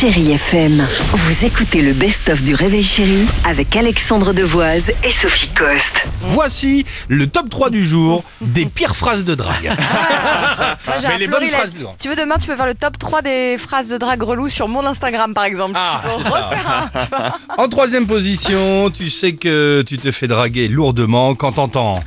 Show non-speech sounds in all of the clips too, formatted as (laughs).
Chérie FM, vous écoutez le best-of du Réveil Chéri avec Alexandre Devoise et Sophie Coste. Voici le top 3 du jour des pires phrases de drague. Moi, j'ai Mais un les bonnes florilège. phrases, non. Si tu veux, demain, tu peux faire le top 3 des phrases de drague relou sur mon Instagram, par exemple. Ah, tu peux c'est ça. refaire un, tu vois. En troisième position, tu sais que tu te fais draguer lourdement quand t'entends.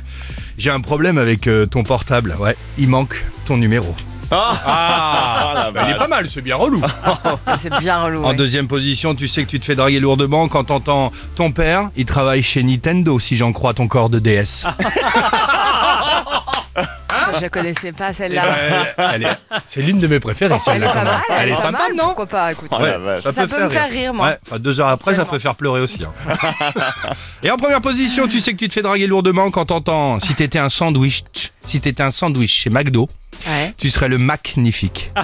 J'ai un problème avec euh, ton portable. Ouais, il manque ton numéro. Ah, bah, il est pas mal, c'est bien relou. (laughs) C'est bien relou. En ouais. deuxième position, tu sais que tu te fais draguer lourdement quand t'entends ton père, il travaille chez Nintendo si j'en crois ton corps de DS. (laughs) Ça, je connaissais pas, Eh celle-là. ben, elle est- c'est l'une de mes préférées, Elle celle-là. est pas quand même. mal. Elle est pas sympa, mal, non Pourquoi pas, écoute. Ça peut me faire rire, moi. Ouais, enfin, deux heures après, ça Tellement. peut faire pleurer aussi. hein. Et en première position, tu sais que tu te fais draguer lourdement quand t'entends si t'étais un sandwich, si t'étais un sandwich chez McDo. Tu serais le magnifique. (laughs)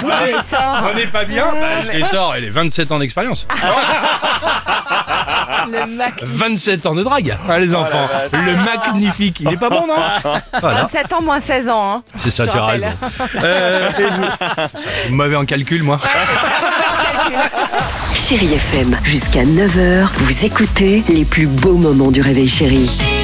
D'où tu les sors On n'est pas bien bah, Je les sors, elle est 27 ans d'expérience. Le Mac. 27 ans de drague, hein, les enfants. le magnifique, il est pas bon, non (laughs) Voilà. 27 ans moins 16 ans. Hein. C'est ça, tu as raison. (laughs) Euh, et vous Vous m'avez en calcul, moi Chérie FM, jusqu'à 9h, vous écoutez les plus beaux moments du Réveil Chéri. She